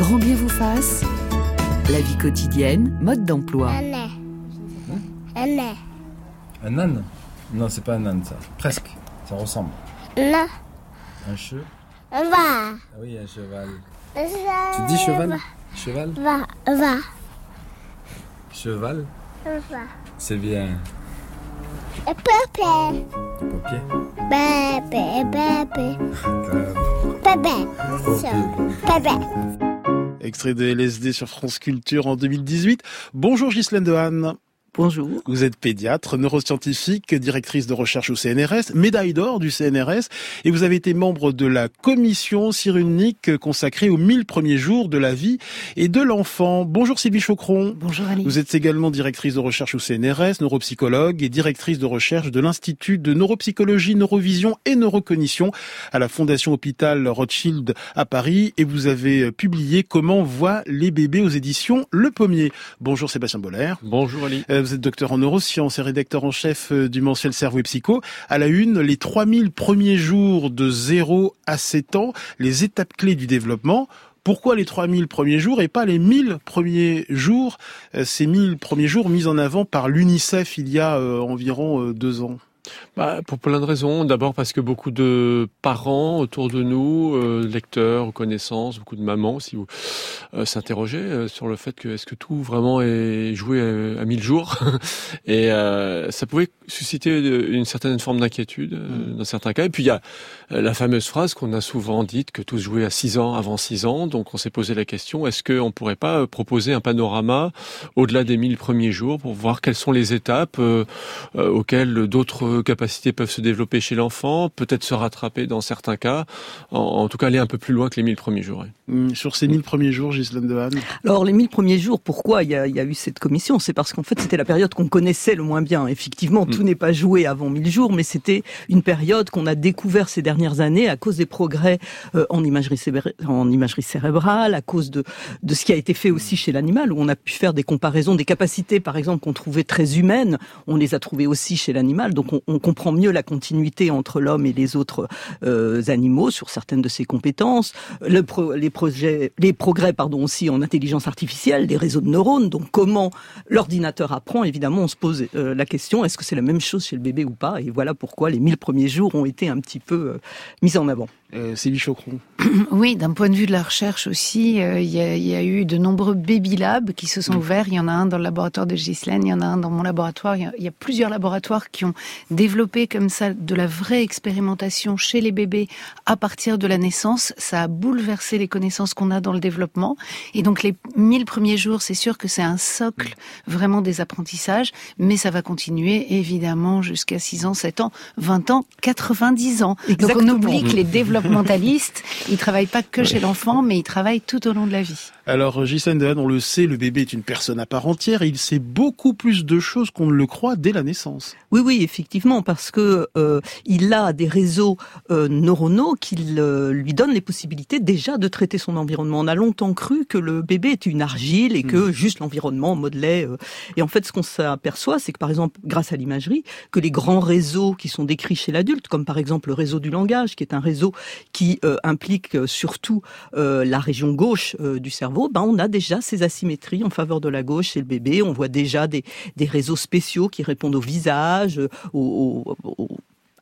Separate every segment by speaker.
Speaker 1: Grand bien vous fasse. La vie quotidienne, mode d'emploi.
Speaker 2: Un nez. Un nez.
Speaker 3: Un âne Non, c'est pas un âne, ça. Presque. Ça ressemble.
Speaker 2: Non.
Speaker 3: Un che
Speaker 2: Va.
Speaker 3: Ah oui, un cheval. Tu dis cheval Cheval
Speaker 2: Va. Va.
Speaker 3: Cheval
Speaker 2: Va.
Speaker 3: C'est bien.
Speaker 2: Pépé.
Speaker 3: Papier
Speaker 2: Bébé. Bébé. Bébé. Bébé.
Speaker 4: Extrait de LSD sur France Culture en 2018. Bonjour Ghislaine Dehaene.
Speaker 5: Bonjour.
Speaker 4: Vous êtes pédiatre, neuroscientifique, directrice de recherche au CNRS, médaille d'or du CNRS, et vous avez été membre de la commission cyrulnique consacrée aux 1000 premiers jours de la vie et de l'enfant. Bonjour Sylvie Chocron.
Speaker 5: Bonjour Ali.
Speaker 4: Vous êtes également directrice de recherche au CNRS, neuropsychologue et directrice de recherche de l'Institut de neuropsychologie, neurovision et neurocognition à la Fondation Hôpital Rothschild à Paris, et vous avez publié Comment voient les bébés aux éditions Le Pommier. Bonjour Sébastien Boller.
Speaker 6: Bonjour Ali.
Speaker 4: Euh, Vous êtes docteur en neurosciences et rédacteur en chef euh, du mensuel Cerveau et Psycho. À la une, les 3000 premiers jours de 0 à 7 ans, les étapes clés du développement. Pourquoi les 3000 premiers jours et pas les 1000 premiers jours Euh, Ces 1000 premiers jours mis en avant par l'UNICEF il y a euh, environ euh, deux ans?
Speaker 6: Bah, pour plein de raisons. D'abord parce que beaucoup de parents autour de nous, euh, lecteurs, connaissances, beaucoup de mamans aussi, vous, euh, s'interrogeaient euh, sur le fait que est-ce que tout vraiment est joué à, à 1000 jours? Et euh, ça pouvait susciter une certaine forme d'inquiétude euh, dans certains cas. Et puis il y a euh, la fameuse phrase qu'on a souvent dite que tout se jouait à 6 ans, avant 6 ans. Donc on s'est posé la question, est-ce qu'on pourrait pas proposer un panorama au-delà des 1000 premiers jours pour voir quelles sont les étapes auxquelles d'autres capacités peuvent se développer chez l'enfant, peut-être se rattraper dans certains cas, en, en tout cas aller un peu plus loin que les 1000 premiers jours.
Speaker 4: Hum, Sur ces 1000 premiers jours, Ghislaine Dehaene.
Speaker 5: Alors les 1000 premiers jours, pourquoi il y a, il y a eu cette commission? C'est parce qu'en fait c'était la période qu'on connaissait le moins bien. Effectivement, tout n'est pas joué avant 1000 jours, mais c'était une période qu'on a découvert ces dernières années à cause des progrès euh, en, imagerie céré- en imagerie cérébrale, à cause de, de ce qui a été fait aussi chez l'animal, où on a pu faire des comparaisons, des capacités par exemple qu'on trouvait très humaines, on les a trouvées aussi chez l'animal, donc on, on comprend mieux la continuité entre l'homme et les autres euh, animaux sur certaines de ses compétences, le pro- les projets, les progrès pardon aussi en intelligence artificielle, les réseaux de neurones. Donc comment l'ordinateur apprend Évidemment, on se pose euh, la question est-ce que c'est la même chose chez le bébé ou pas? Et voilà pourquoi les 1000 premiers jours ont été un petit peu euh, mis en avant.
Speaker 4: Euh, Sylvie Chocron.
Speaker 7: Oui, d'un point de vue de la recherche aussi, euh, il y, a, il y a eu de nombreux baby labs qui se sont ouverts. Il y en a un dans le laboratoire de Ghislaine, il y en a un dans mon laboratoire. Il y a, il y a plusieurs laboratoires qui ont développé comme ça de la vraie expérimentation chez les bébés à partir de la naissance. Ça a bouleversé les connaissances qu'on a dans le développement. Et donc les 1000 premiers jours, c'est sûr que c'est un socle vraiment des apprentissages, mais ça va continuer évidemment jusqu'à 6 ans, 7 ans, 20 ans, 90 ans. Donc on oublie que les développementalistes, ils travaillent pas que chez l'enfant, mais ils travaillent tout au long de la vie.
Speaker 4: Alors, Ghislaine Dehaene, on le sait, le bébé est une personne à part entière et il sait beaucoup plus de choses qu'on ne le croit dès la naissance.
Speaker 5: Oui, oui, effectivement, parce que euh, il a des réseaux euh, neuronaux qui lui donnent les possibilités déjà de traiter son environnement. On a longtemps cru que le bébé était une argile et que juste l'environnement modelait. euh, et en fait, ce qu'on s'aperçoit, c'est que par exemple, grâce à l'imagerie, que les grands réseaux qui sont décrits chez l'adulte, comme par exemple le réseau du langage, qui est un réseau qui euh, implique euh, surtout euh, la région gauche euh, du cerveau, ben on a déjà ces asymétries en faveur de la gauche chez le bébé. On voit déjà des, réseaux spéciaux qui répondent au visage, au-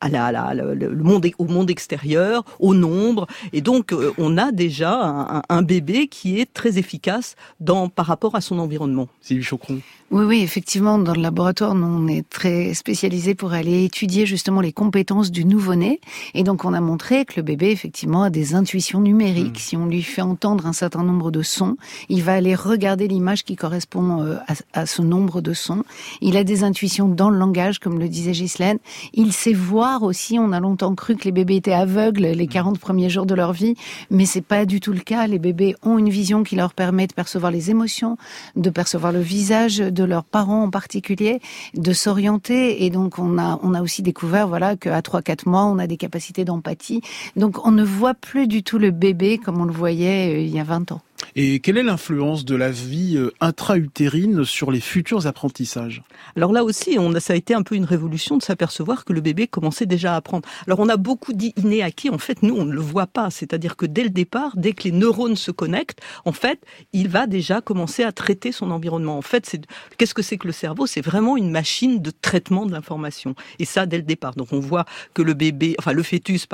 Speaker 5: à la, à la- le, le monde, au monde extérieur, au nombre. Et donc, euh, on a déjà un, bébé qui est très efficace dans, par rapport à son environnement.
Speaker 4: Sylvie Chocron.
Speaker 7: Oui, oui, effectivement, dans le laboratoire, nous, on est très spécialisé pour aller étudier justement les compétences du nouveau-né. Et donc, on a montré que le bébé, effectivement, a des intuitions numériques. Si on lui fait entendre un certain nombre de sons, il va aller regarder l'image qui correspond euh, à, à ce nombre de sons. Il a des intuitions dans le langage, comme le disait Ghislaine. Il sait voir aussi. On a longtemps cru que les bébés étaient aveugles les 40 premiers jours de leur vie, mais c'est pas du tout le cas. Les bébés ont une vision qui leur permet de percevoir les émotions, de percevoir le visage de leurs parents en particulier, de s'orienter. Et donc, on a, on a aussi découvert, voilà, qu'à 3-4 mois, on a des capacités d'empathie. Donc, on ne voit plus du tout le bébé comme on le voyait euh, il y a 20 ans.
Speaker 4: Et quelle est l'influence de la vie euh, intra-utérine sur les futurs apprentissages?
Speaker 5: Alors là aussi, on a, ça a été un peu une révolution de s'apercevoir que le bébé commençait déjà à apprendre. Alors on a beaucoup dit inné acquis, en fait nous on ne le voit pas, c'est-à-dire que dès le départ, dès que les neurones se connectent, en fait, il va déjà commencer à traiter son environnement. En fait, c'est qu'est-ce que c'est que le cerveau? C'est vraiment une machine de traitement de l'information. Et ça dès le départ. Donc on voit que le bébé, enfin le fœtus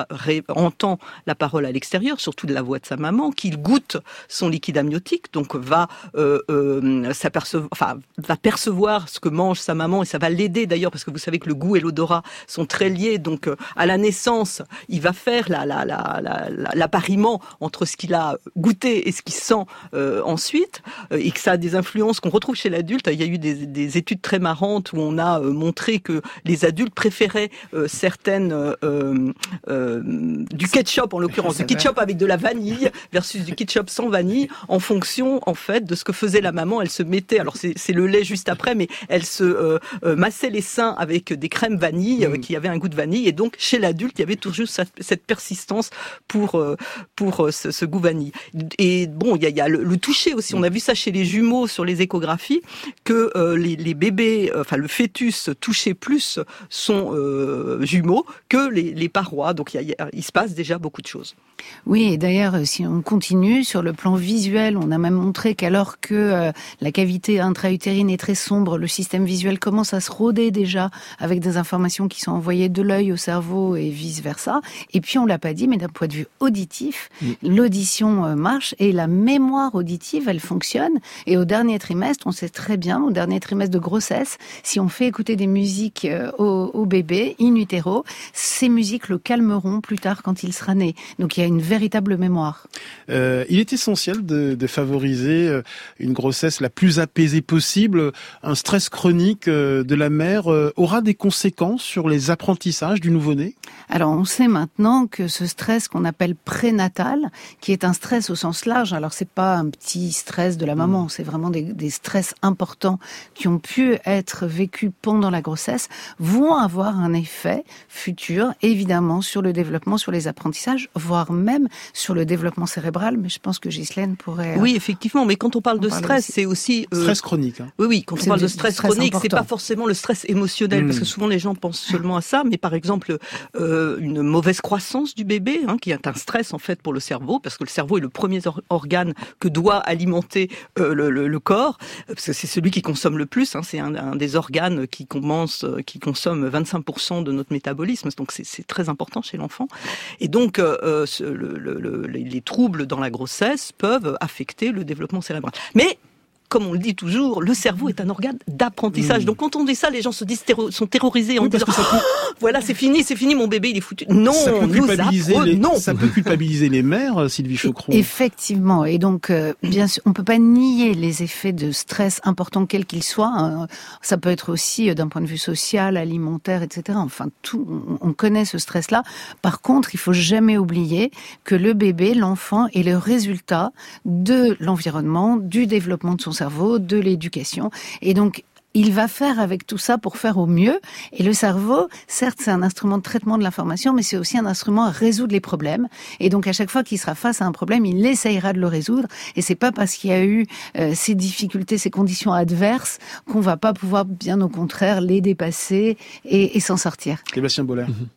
Speaker 5: entend la parole à l'extérieur, surtout de la voix de sa maman, qu'il goûte son liquide amniotique, donc va euh, euh, s'apercevoir, enfin va percevoir ce que mange sa maman et ça va l'aider d'ailleurs parce que vous savez que le goût et l'odorat sont très liés. Donc euh, à la naissance, il va faire l'appariement la, la, entre ce qu'il a goûté et ce qu'il sent ensuite, et que ça a des influences qu'on retrouve chez l'adulte. Il y a eu des, des, études très marrantes où on a montré que les adultes préféraient certaines du ketchup en l'occurrence, du ketchup avec de la vanille versus du ketchup sans vanille, en fonction en fait de ce que faisait la maman. Elle se mettait, alors c'est le lait juste après, mais elle se massait les seins avec des crèmes vanille mmh. qui avaient un goût de vanille, et donc chez l'adulte il y avait toujours cette persistance pour pour ce, ce, goût vanille. Et bon, il y a, y a le, toucher aussi. On a vu ça chez les jumeaux sur les échographies que les, les, bébés, enfin le fœtus touchait plus son jumeau que les, les parois. Donc il, y a, il se passe déjà beaucoup de choses.
Speaker 7: Oui, et d'ailleurs, si on continue sur le plan visuel, on a même montré qu'alors que euh, la cavité intra-utérine est très sombre, le système visuel commence à se rôder déjà avec des informations qui sont envoyées de l'œil au cerveau et vice versa. Et puis on l'a pas dit, mais d'un point de vue auditif, l'audition euh, marche et la mémoire auditive, elle fonctionne. Et au dernier trimestre, on sait très bien, au dernier trimestre de grossesse, si on fait écouter des musiques euh, au, au bébé in utero, ces musiques le calmeront plus tard quand il sera né. Donc il y a une véritable mémoire.
Speaker 4: Euh, il est essentiel de, de, favoriser euh, une grossesse la plus apaisée possible. Un stress chronique euh, de la mère euh, aura des conséquences sur les apprentissages du nouveau-né?
Speaker 7: Alors on sait maintenant que ce stress qu'on appelle prénatal, qui est un stress au sens large, alors c'est pas un petit stress de la maman, mmh. c'est vraiment des, des stress importants qui ont pu être vécus pendant la grossesse, vont avoir un effet futur, évidemment, sur le développement, sur les apprentissages, voire même sur le développement cérébral, mais je pense que Ghislaine pourrait.
Speaker 5: Euh, oui, effectivement, mais quand on parle de stress, c'est aussi
Speaker 4: euh... stress chronique. Hein.
Speaker 5: Oui, oui, quand on parle de stress, stress chronique, c'est pas forcément le stress émotionnel, mmh. parce que souvent les gens pensent seulement à ça, mais par exemple euh, une mauvaise croissance du bébé, hein, qui est un stress en fait pour le cerveau, parce que le cerveau est le premier or organe que doit alimenter euh, le, le, le, corps, parce que c'est celui qui consomme le plus. Hein, c'est un, un, des organes qui commence, qui consomme 25% de notre métabolisme, donc c'est très important chez l'enfant. Et donc euh, ce, le, le, les troubles dans la grossesse peuvent affecter le développement cérébral. Mais comme on le dit toujours, le cerveau est un organe d'apprentissage. Mmh. Donc quand on dit ça, les gens se disent terro sont terrorisés en
Speaker 4: oui,
Speaker 5: disant
Speaker 4: peut...
Speaker 5: oh, voilà c'est fini, c'est fini, mon bébé il est foutu. Non,
Speaker 4: ça peut
Speaker 5: nous
Speaker 4: culpabiliser les, non. ça peut culpabiliser les mères, euh, Sylvie Chocron.
Speaker 7: Effectivement, et donc euh, bien sûr, on peut pas nier les effets de stress importants quels qu'ils soient. Hein. Ça peut être aussi euh, d'un point de vue social, alimentaire, etc. Enfin tout, on connaît ce stress-là. Par contre, il faut jamais oublier que le bébé, l'enfant, est le résultat de l'environnement, du développement de son cerveau, de l'éducation. Et donc, il va faire avec tout ça pour faire au mieux. Et le cerveau, certes, c'est un instrument de traitement de l'information, mais c'est aussi un instrument à résoudre les problèmes. Et donc, à chaque fois qu'il sera face à un problème, il essayera de le résoudre. Et c'est pas parce qu'il y a eu euh, ces difficultés, ces conditions adverses, qu'on va pas pouvoir, bien au contraire, les dépasser et, et s'en sortir.
Speaker 4: Sébastien Boller.
Speaker 6: Mm -hmm.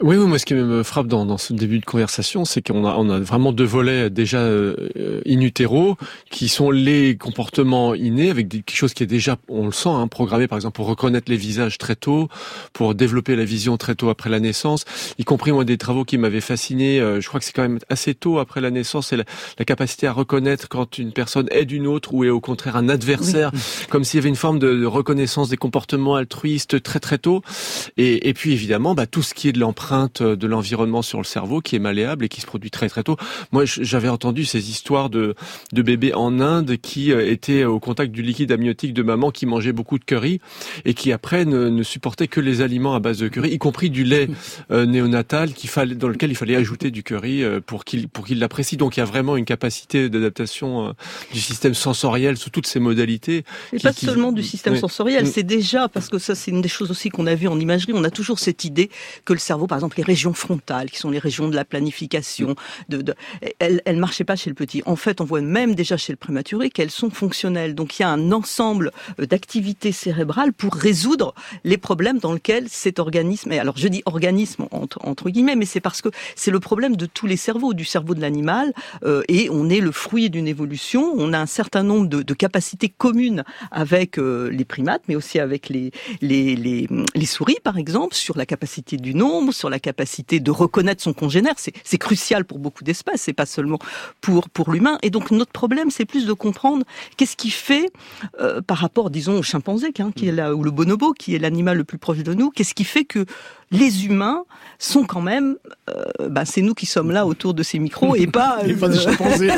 Speaker 6: Oui, oui, moi, ce qui me frappe dans, dans ce début de conversation, c'est qu'on a, on a vraiment deux volets déjà euh, in utero, qui sont les comportements innés, avec des, quelque chose qui est déjà, on le sent, hein, programmé, par exemple, pour reconnaître les visages très tôt, pour développer la vision très tôt après la naissance, y compris, moi, des travaux qui m'avaient fasciné, euh, je crois que c'est quand même assez tôt après la naissance, c'est la, la, capacité à reconnaître quand une personne est d'une autre ou est au contraire un adversaire, oui. comme s'il y avait une forme de, de, reconnaissance des comportements altruistes très très tôt. Et, et puis, évidemment, bah, tout ce qui est de l'empreinte de l'environnement sur le cerveau qui est malléable et qui se produit très très tôt. Moi, j'avais entendu ces histoires de, de bébés en Inde qui euh, étaient au contact du liquide amniotique de maman qui mangé beaucoup de curry et qui après ne, ne supportait que les aliments à base de curry, y compris du lait euh, néonatal fallait, dans lequel il fallait ajouter du curry euh, pour qu'il pour qu'il l'apprécie. Donc il y a vraiment une capacité d'adaptation euh, du système sensoriel sous toutes ses modalités.
Speaker 5: Et
Speaker 6: qui-
Speaker 5: pas
Speaker 6: qui-
Speaker 5: seulement du système
Speaker 6: Oui.
Speaker 5: sensoriel,
Speaker 6: Mm.
Speaker 5: c'est déjà, parce que ça c'est une des choses aussi qu'on a vu en imagerie, on a toujours cette idée que le cerveau, par exemple les régions frontales, qui sont les régions de la planification, de, de, elles, elles marchaient pas chez le petit. En fait, on voit même déjà chez le prématuré qu'elles sont fonctionnelles. Donc il y a un ensemble euh, d'activités cérébrales pour résoudre les problèmes dans lesquels cet organisme, et alors je dis organisme entre, entre guillemets, mais c'est parce que c'est le problème de tous les cerveaux, du cerveau de l'animal, euh, et on est le fruit d'une évolution. On a un certain nombre de, de capacités communes avec euh, les primates, mais aussi avec les, les, les, les souris, par exemple, sur la capacité du nombre, sur la capacité de reconnaître son congénère. C'est crucial pour beaucoup d'espèces, c'est pas seulement pour, pour l'humain. Et donc notre problème, c'est plus de comprendre qu'est-ce qui fait, euh, par rapport, disons, au chimpanzé, hein, qui est là, ou le bonobo, qui est l'animal le plus proche de nous, qu'est-ce qui fait que les humains sont quand même, euh, bah, c'est nous qui sommes là autour de ces micros et pas, euh,
Speaker 4: chimpanzés.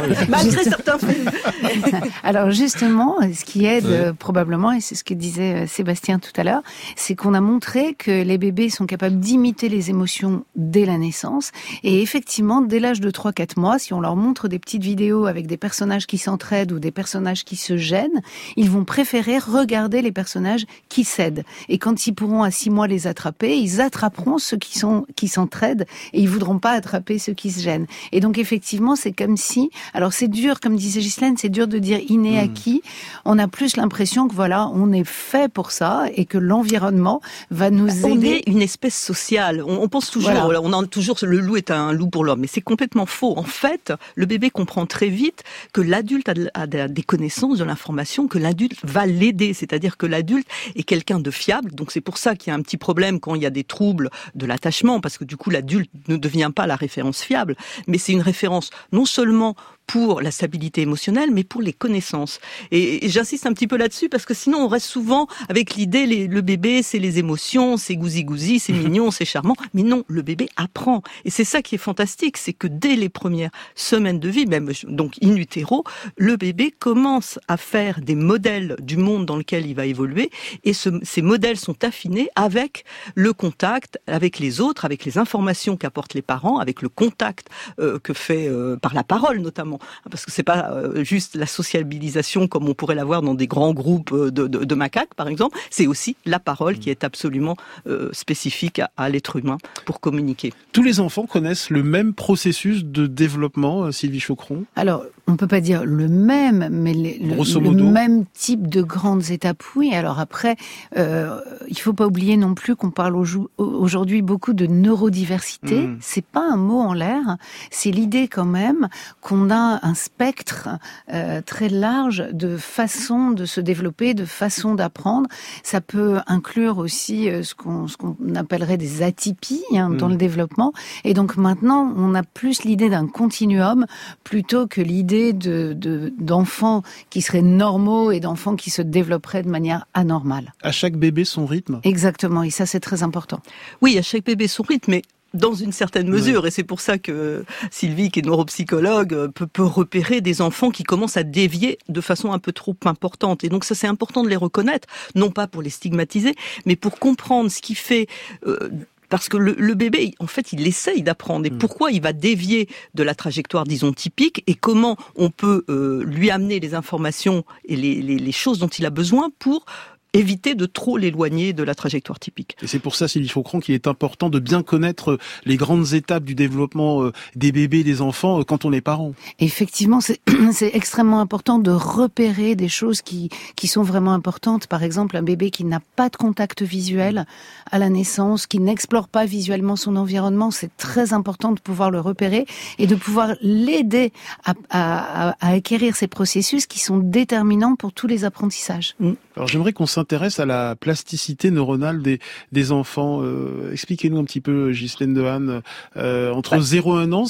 Speaker 5: malgré certains films.
Speaker 7: Alors justement, ce qui aide
Speaker 6: Ouais.
Speaker 7: euh, probablement, et c'est ce que disait euh, Sébastien tout à l'heure, c'est qu'on a montré que les bébés sont capables d'imiter les émotions dès la naissance. Et effectivement, dès l'âge de 3-4 mois, si on leur montre des petites vidéos avec des personnages qui s'entraident ou des personnages qui se gênent, ils vont préférer regarder les personnages qui cèdent. Et quand ils pourront à 6 mois les attraper, ils attraperont ceux qui sont qui s'entraident et ils voudront pas attraper ceux qui se gênent. Et donc effectivement, c'est comme si, alors c'est dur, comme disait Ghislaine, c'est dur de dire inné acquis. On a plus l'impression que voilà, on est fait pour ça et que l'environnement va nous
Speaker 5: On
Speaker 7: aider.
Speaker 5: est une espèce sociale. On, on pense toujours,
Speaker 7: Voilà.
Speaker 5: on a toujours le loup est un loup pour l'homme, mais c'est complètement faux. En fait, le bébé comprend très vite que l'adulte a, de- a de- des connaissances, de l'information, que l'adulte va l'aider. C'est-à-dire que l'adulte est quelqu'un de fiable. Donc c'est pour ça qu'il y a un petit problème quand il y a des troubles de l'attachement, parce que du coup l'adulte ne devient pas la référence fiable, mais c'est une référence non seulement pour la stabilité émotionnelle, mais pour les connaissances. Et, et j'insiste un petit peu là-dessus parce que sinon on reste souvent avec l'idée les- le bébé c'est les émotions, c'est gousi gousi, c'est mignon, c'est charmant. Mais non, le bébé apprend. Et c'est ça qui est fantastique, c'est que dès les premières semaines de vie, même donc in utero, le bébé commence à faire des modèles du monde dans lequel il va évoluer. Et ce- ces modèles sont affinés avec le contact avec les autres, avec les informations qu'apportent les parents, avec le contact euh, que fait euh, par la parole notamment, parce que c'est pas euh, juste la sociabilisation comme on pourrait l'avoir dans des grands groupes euh, de, de- de macaques par exemple, c'est aussi la parole qui est absolument euh, spécifique à, à l'être humain pour communiquer.
Speaker 4: Tous les enfants connaissent le même processus de développement, Sylvie Chocron.
Speaker 7: Alors, on peut pas dire le même, mais les- le, même type de grandes étapes, oui. Alors après, euh, il faut pas oublier non plus qu'on parle au- aujourd'hui beaucoup de neurodiversité.
Speaker 4: Mm.
Speaker 7: C'est pas un mot en l'air. C'est l'idée quand même qu'on a un spectre euh, très large de façons de se développer, de façons d'apprendre. Ça peut inclure aussi euh, ce qu'on ce qu'on appellerait des atypies hein, dans
Speaker 4: Mm.
Speaker 7: le développement. Et donc maintenant, on a plus l'idée d'un continuum plutôt que l'idée de de- d'enfants qui seraient normaux et d'enfants qui se développeraient de manière anormale.
Speaker 4: À chaque bébé son rythme.
Speaker 7: Exactement, et ça c'est très important.
Speaker 5: Oui, à chaque bébé son rythme, mais dans une certaine mesure, et c'est pour ça que Sylvie, qui est neuropsychologue, peut, peut repérer des enfants qui commencent à dévier de façon un peu trop importante. Et donc ça, c'est important de les reconnaître, non pas pour les stigmatiser, mais pour comprendre ce qui fait... euh, parce que le, le bébé, en fait, il essaye d'apprendre. Et pourquoi il va dévier de la trajectoire, disons, typique, et comment on peut euh, lui amener les informations et les, les, les choses dont il a besoin pour éviter de trop l'éloigner de la trajectoire typique.
Speaker 4: Et c'est pour ça, Sylvie Chocron, qu'il est important de bien connaître les grandes étapes du développement euh, des bébés, des enfants, euh, quand on est parent.
Speaker 7: Effectivement, c'est extrêmement important de repérer des choses qui, qui sont vraiment importantes. Par exemple, un bébé qui n'a pas de contact visuel à la naissance, qui n'explore pas visuellement son environnement, c'est très important de pouvoir le repérer et de pouvoir l'aider à, à, à- à acquérir ces processus qui sont déterminants pour tous les apprentissages.
Speaker 4: Alors j'aimerais qu'on s'intéresse à la plasticité neuronale des, des enfants. Euh, Expliquez-nous un petit peu, Ghislaine Dehaene, euh, entre
Speaker 5: Ouais.
Speaker 4: 0 et 1 an,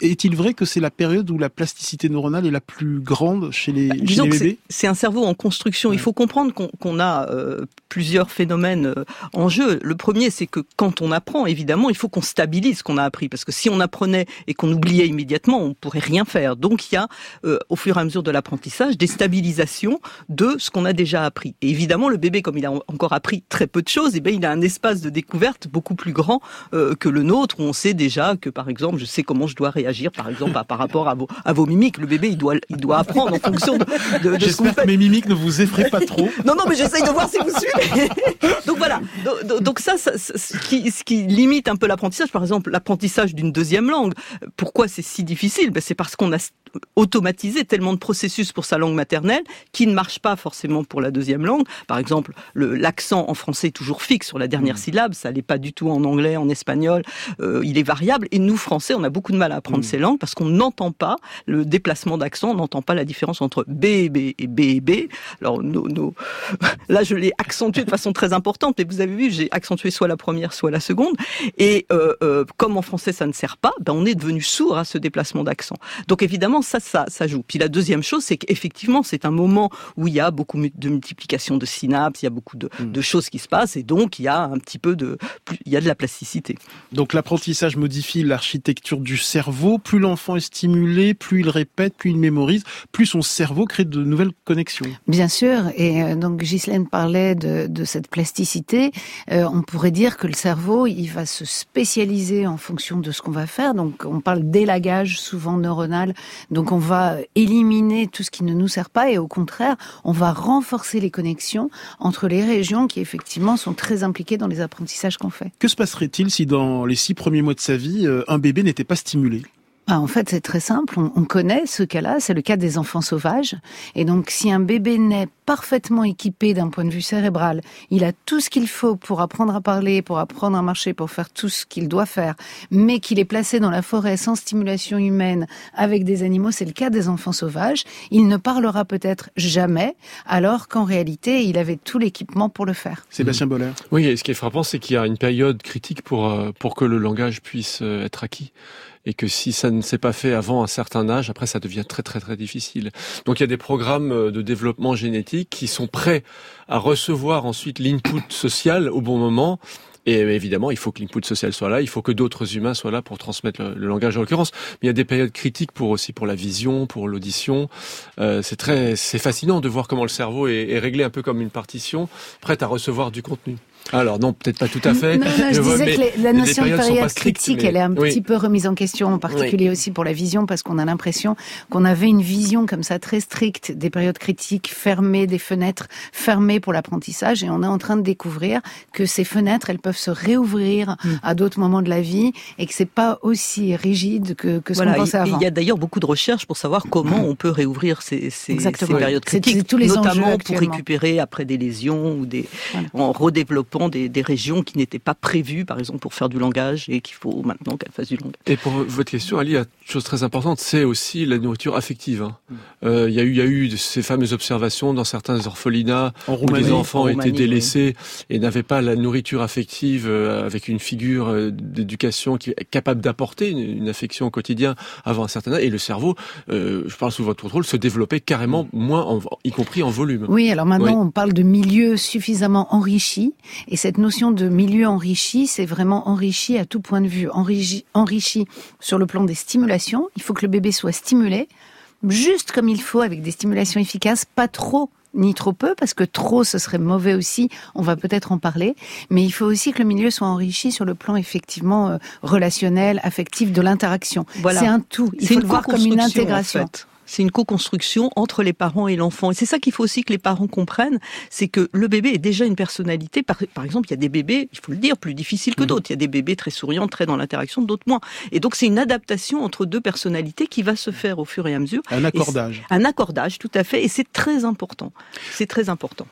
Speaker 4: est-il vrai que c'est la période où la plasticité neuronale est la plus grande chez les, chez
Speaker 5: Bah, Disons
Speaker 4: les
Speaker 5: que
Speaker 4: bébés?
Speaker 5: c'est- un cerveau en construction. Il faut comprendre qu'on qu'on a euh, plusieurs phénomènes euh, en jeu. Le premier, c'est que quand on apprend, évidemment, il faut qu'on stabilise ce qu'on a appris. Parce que si on apprenait et qu'on oubliait immédiatement, on pourrait rien faire. Donc il y a, euh, au fur et à mesure de l'apprentissage, des stabilisations de ce qu'on a déjà appris. Appris. Et évidemment, le bébé, comme il a encore appris très peu de choses, et eh bien, il a un espace de découverte beaucoup plus grand euh, que le nôtre, où on sait déjà que, par exemple, je sais comment je dois réagir, par exemple, par rapport à vos, à vos mimiques. Le bébé, il doit, il doit apprendre en fonction de, de, de ce qu'on
Speaker 4: J'espère que
Speaker 5: fait.
Speaker 4: mes mimiques ne vous effraient pas trop.
Speaker 5: Non, non, mais j'essaye de voir si vous suivez. donc voilà. Donc, ça, ça- ça- ce, qui, ce qui limite un peu l'apprentissage, par exemple, l'apprentissage d'une deuxième langue. Pourquoi c'est si difficile? Ben, C'est parce qu'on a automatisé tellement de processus pour sa langue maternelle qui ne marche pas forcément pour la deuxième langue. Par exemple, le- l'accent en français est toujours fixe sur la dernière syllabe. Ça l'est pas du tout en anglais, en espagnol. Euh, il est variable. Et nous, Français, on a beaucoup de mal à apprendre ces langues parce qu'on n'entend pas le déplacement d'accent, on n'entend pas la différence entre B et B et B et B. Alors, nos, nos- là, je l'ai accentué de façon très importante, mais vous avez vu, j'ai accentué soit la première, soit la seconde. Et euh, euh, comme en français, ça ne sert pas, ben, on est devenu sourd à ce déplacement d'accent. Donc, évidemment, ça, ça, ça joue. Puis la deuxième chose, c'est qu'effectivement, c'est un moment où il y a beaucoup de multiplication de synapses, il y a beaucoup de, de choses qui se passent, et donc il y a un petit peu de, plus- il y a de la plasticité.
Speaker 4: Donc l'apprentissage modifie l'architecture du cerveau. Plus l'enfant est stimulé, plus il répète, plus il mémorise, plus son cerveau crée de nouvelles connexions.
Speaker 7: Bien sûr, et euh, donc Ghislaine parlait de, de cette plasticité. Euh, on pourrait dire que le cerveau, il va se spécialiser en fonction de ce qu'on va faire. Donc on parle d'élagage souvent neuronal. Donc on va éliminer tout ce qui ne nous sert pas et au contraire, on va renforcer les connexions entre les régions qui effectivement sont très impliquées dans les apprentissages qu'on fait.
Speaker 4: Que se passerait-il si dans les six premiers mois de sa vie, euh, un bébé n'était pas stimulé?
Speaker 7: Ah, en fait, c'est très simple. On, on connaît ce cas-là. C'est le cas des enfants sauvages. Et donc, si un bébé naît parfaitement équipé d'un point de vue cérébral, il a tout ce qu'il faut pour apprendre à parler, pour apprendre à marcher, pour faire tout ce qu'il doit faire, mais qu'il est placé dans la forêt sans stimulation humaine avec des animaux, c'est le cas des enfants sauvages. Il ne parlera peut-être jamais, alors qu'en réalité, il avait tout l'équipement pour le faire.
Speaker 4: Sébastien Boller.
Speaker 6: Oui, et ce qui est frappant, c'est qu'il y a une période critique pour, euh, pour que le langage puisse euh, être acquis. Et que si ça ne s'est pas fait avant un certain âge, après ça devient très très très difficile. Donc il y a des programmes euh, de développement génétique qui sont prêts à recevoir ensuite l'input social au bon moment. Et évidemment, il faut que l'input social soit là, il faut que d'autres humains soient là pour transmettre le, le langage en l'occurrence. Mais il y a des périodes critiques pour aussi pour la vision, pour l'audition. Euh, c'est très, c'est fascinant de voir comment le cerveau est, est réglé un peu comme une partition, prête à recevoir du contenu. Alors non, peut-être pas tout à fait.
Speaker 7: Non, non, je,
Speaker 6: vois,
Speaker 7: disais que les- la notion de période critique,
Speaker 6: mais-
Speaker 7: elle est un
Speaker 6: oui.
Speaker 7: petit peu remise en question, en particulier aussi pour la vision, parce qu'on a l'impression qu'on avait une vision comme ça très stricte des périodes critiques, fermées, des fenêtres fermées pour l'apprentissage, et on est en train de découvrir que ces fenêtres, elles peuvent se réouvrir
Speaker 5: Mm.
Speaker 7: à d'autres moments de la vie, et que c'est pas aussi rigide que, que ce
Speaker 5: Voilà,
Speaker 7: qu'on pensait
Speaker 5: il-
Speaker 7: avant.
Speaker 5: il y a d'ailleurs beaucoup de recherches pour savoir comment on peut réouvrir ces, ces,
Speaker 7: Exactement.
Speaker 5: ces périodes critiques,
Speaker 7: tous les
Speaker 5: notamment pour récupérer après des lésions ou des,
Speaker 7: Voilà.
Speaker 5: en redéveloppant des, des régions qui n'étaient pas prévues, par exemple pour faire du langage et qu'il faut maintenant qu'elles fassent du langage.
Speaker 6: Et pour votre question, Ali, il y a une chose très importante, c'est aussi la nourriture affective. hein.
Speaker 5: Mm.
Speaker 6: Euh, Il y a eu, il y a eu de- ces fameuses observations dans certains orphelinats
Speaker 4: En
Speaker 6: où les enfants
Speaker 5: en
Speaker 6: étaient
Speaker 5: Roumanie,
Speaker 6: délaissés et n'avaient pas la nourriture affective euh, avec une figure euh, d'éducation qui est capable d'apporter une, une affection au quotidien avant un certain âge. Et le cerveau, euh, je parle sous votre contrôle, se développait carrément moins, en- y compris en volume.
Speaker 7: Oui, alors maintenant
Speaker 6: Oui.
Speaker 7: on parle de milieu suffisamment enrichi, et cette notion de milieu enrichi, c'est vraiment enrichi à tout point de vue. Enrichi, enrichi sur le plan des stimulations, il faut que le bébé soit stimulé, juste comme il faut, avec des stimulations efficaces, pas trop ni trop peu, parce que trop, ce serait mauvais aussi, on va peut-être en parler, mais il faut aussi que le milieu soit enrichi sur le plan effectivement euh, relationnel, affectif, de l'interaction.
Speaker 5: Voilà.
Speaker 7: C'est un tout, il
Speaker 5: C'est
Speaker 7: faut
Speaker 5: une
Speaker 7: le voir comme une
Speaker 5: en
Speaker 7: intégration.
Speaker 5: fait. C'est une co-construction entre les parents et l'enfant. Et c'est ça qu'il faut aussi que les parents comprennent, c'est que le bébé est déjà une personnalité. Par, par exemple, il y a des bébés, il faut le dire, plus difficiles que d'autres. Il y a des bébés très souriants, très dans l'interaction, d'autres moins. Et donc c'est une adaptation entre deux personnalités qui va se faire au fur et à mesure.
Speaker 4: Un accordage.
Speaker 5: Un accordage, tout à fait. Et c'est très important. C'est très important.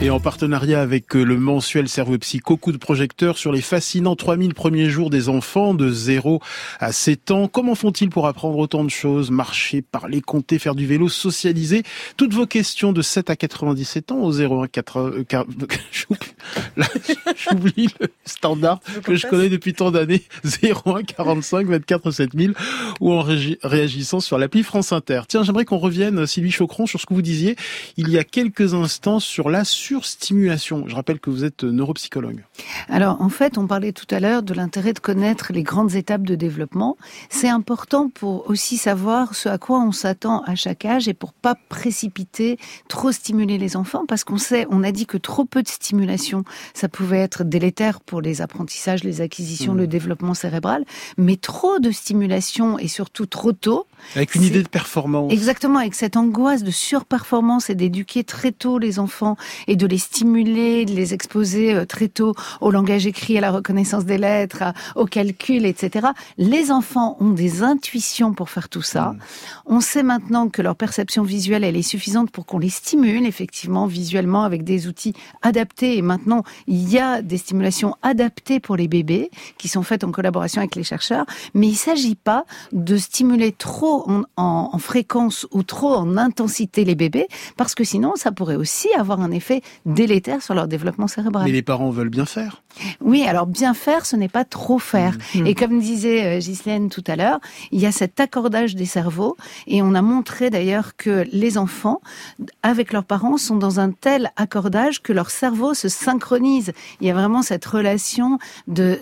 Speaker 4: Et en partenariat avec euh, le mensuel Cerveau Psycho, coup de projecteur sur les fascinants 3000 premiers jours des enfants de 0 à 7 ans. Comment font-ils pour apprendre autant de choses? Marcher, parler, compter, faire du vélo, socialiser? Toutes vos questions de 7 à 97 ans au 01 80... euh, j'oublie- le standard que je connais depuis tant d'années. 01 45 24 7000 ou en réagissant sur l'appli France Inter. Tiens, j'aimerais qu'on revienne, Sylvie Chocron, sur ce que vous disiez il y a quelques instants sur la surstimulation Je rappelle que vous êtes neuropsychologue.
Speaker 7: Alors en fait, on parlait tout à l'heure de l'intérêt de connaître les grandes étapes de développement. C'est important pour aussi savoir ce à quoi on s'attend à chaque âge et pour pas précipiter, trop stimuler les enfants parce qu'on sait, on a dit que trop peu de stimulation, ça pouvait être délétère pour les apprentissages, les acquisitions,
Speaker 4: Mmh.
Speaker 7: le développement cérébral, mais trop de stimulation et surtout trop tôt,
Speaker 4: Avec une idée de performance.
Speaker 7: Exactement, avec cette angoisse de surperformance et d'éduquer très tôt les enfants et de les stimuler, de les exposer euh, très tôt au langage écrit, à la reconnaissance des lettres, au calcul, etc. Les enfants ont des intuitions pour faire tout ça.
Speaker 4: Mm.
Speaker 7: On sait maintenant que leur perception visuelle, elle est suffisante pour qu'on les stimule effectivement visuellement avec des outils adaptés. Et maintenant, il y a des stimulations adaptées pour les bébés qui sont faites en collaboration avec les chercheurs. Mais il s'agit pas de stimuler trop en, en- en fréquence ou trop en intensité les bébés, parce que sinon, ça pourrait aussi avoir un effet délétère sur leur développement cérébral.
Speaker 4: Mais les parents veulent bien faire.
Speaker 7: Oui, alors bien faire, ce n'est pas trop faire.
Speaker 5: Mm.
Speaker 7: Et comme disait euh, Ghislaine tout à l'heure, il y a cet accordage des cerveaux, et on a montré d'ailleurs que les enfants, avec leurs parents, sont dans un tel accordage que leur cerveau se synchronise. Il y a vraiment cette relation de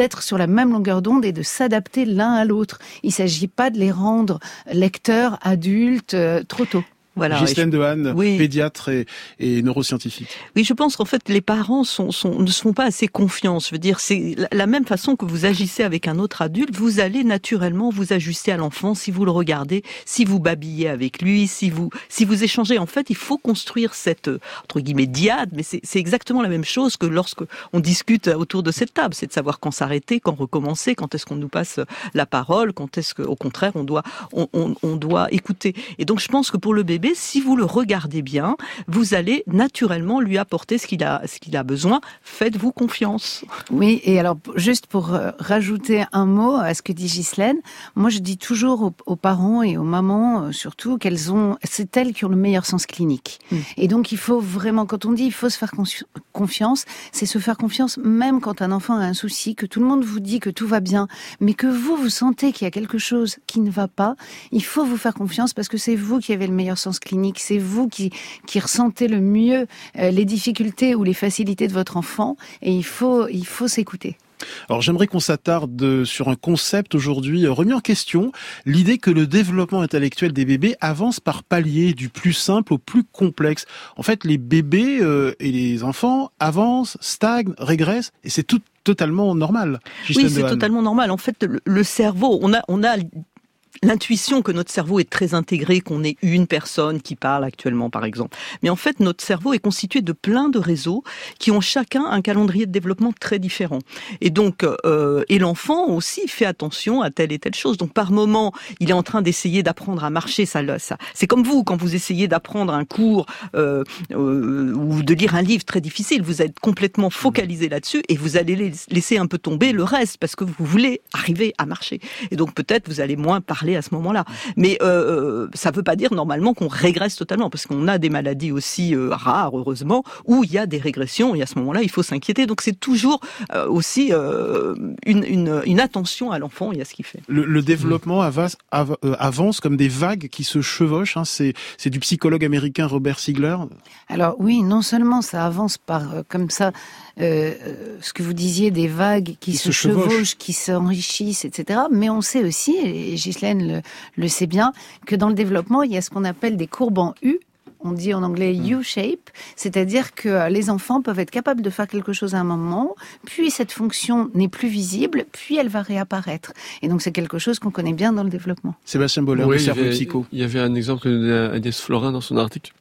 Speaker 7: d'être sur la même longueur d'onde et de s'adapter l'un à l'autre. Il s'agit pas de les rendre lecteurs, adultes, euh, trop tôt.
Speaker 5: Voilà.
Speaker 4: Ghislaine Dehaene,
Speaker 5: Oui.
Speaker 4: pédiatre et, et neuroscientifique.
Speaker 5: Oui, je pense qu'en fait, les parents sont, sont, ne se font pas assez confiance. Je veux dire, c'est la, même façon que vous agissez avec un autre adulte, vous allez naturellement vous ajuster à l'enfant si vous le regardez, si vous babillez avec lui, si vous, si vous échangez. En fait, il faut construire cette, entre guillemets, diade, mais c'est exactement la même chose que lorsque on discute autour de cette table. C'est de savoir quand s'arrêter, quand recommencer, quand est-ce qu'on nous passe la parole, quand est-ce que, au contraire, on doit, on, on, on doit écouter. Et donc, je pense que pour le bébé, si vous le regardez bien, vous allez naturellement lui apporter ce qu'il a, ce qu'il a besoin. Faites-vous confiance.
Speaker 7: Oui, et alors juste pour euh, rajouter un mot à ce que dit Ghislaine, moi je dis toujours aux, aux parents et aux mamans euh, surtout qu'elles ont, c'est elles qui ont le meilleur sens clinique.
Speaker 5: Mm.
Speaker 7: Et donc il faut vraiment, quand on dit il faut se faire confiance, c'est se faire confiance même quand un enfant a un souci, que tout le monde vous dit que tout va bien, mais que vous vous sentez qu'il y a quelque chose qui ne va pas, il faut vous faire confiance parce que c'est vous qui avez le meilleur sens clinique, c'est vous qui qui ressentez le mieux euh, les difficultés ou les facilités de votre enfant, et il faut il faut s'écouter.
Speaker 4: Alors j'aimerais qu'on s'attarde sur un concept aujourd'hui euh, remis en question, l'idée que le développement intellectuel des bébés avance par paliers du plus simple au plus complexe. En fait, les bébés euh, et les enfants avancent, stagnent, régressent, et c'est tout totalement normal.
Speaker 5: Oui, c'est totalement normal. En fait, le, le cerveau, on a, on a l'intuition que notre cerveau est très intégré, qu'on est une personne qui parle actuellement, par exemple. Mais en fait, notre cerveau est constitué de plein de réseaux qui ont chacun un calendrier de développement très différent. Et donc, euh, et l'enfant aussi fait attention à telle et telle chose. Donc, par moment, il est en train d'essayer d'apprendre à marcher. Ça, c'est comme vous quand vous essayez d'apprendre un cours euh, euh, ou de lire un livre très difficile. Vous êtes complètement focalisé là-dessus et vous allez lais- laisser un peu tomber le reste parce que vous voulez arriver à marcher. Et donc, peut-être vous allez moins parler à ce moment-là. Mais euh, ça ne veut pas dire normalement qu'on régresse totalement, parce qu'on a des maladies aussi euh, rares, heureusement, où il y a des régressions, et à ce moment-là, il faut s'inquiéter. Donc c'est toujours euh, aussi euh, une, une, une attention à l'enfant et à ce qu'il fait.
Speaker 4: Le, le développement avance, av- euh, avance comme des vagues qui se chevauchent. hein. C'est, c'est du psychologue américain Robert Siegler.
Speaker 7: Alors oui, non seulement ça avance par euh, comme ça, euh, euh, ce que vous disiez des vagues qui,
Speaker 4: Qui
Speaker 7: se,
Speaker 4: se chevauchent.
Speaker 7: chevauchent, qui s'enrichissent, etc. Mais on sait aussi, et Ghislaine le, le sait bien, que dans le développement, il y a ce qu'on appelle des courbes en U. On dit en anglais U-shape, c'est-à-dire que euh, les enfants peuvent être capables de faire quelque chose à un moment, puis cette fonction n'est plus visible, puis elle va réapparaître. Et donc c'est quelque chose qu'on connaît bien dans le développement.
Speaker 4: Sébastien Boller,
Speaker 6: Oui, avait-
Speaker 4: Psycho.
Speaker 6: Il y avait un exemple que donnait Agnès Florin dans son article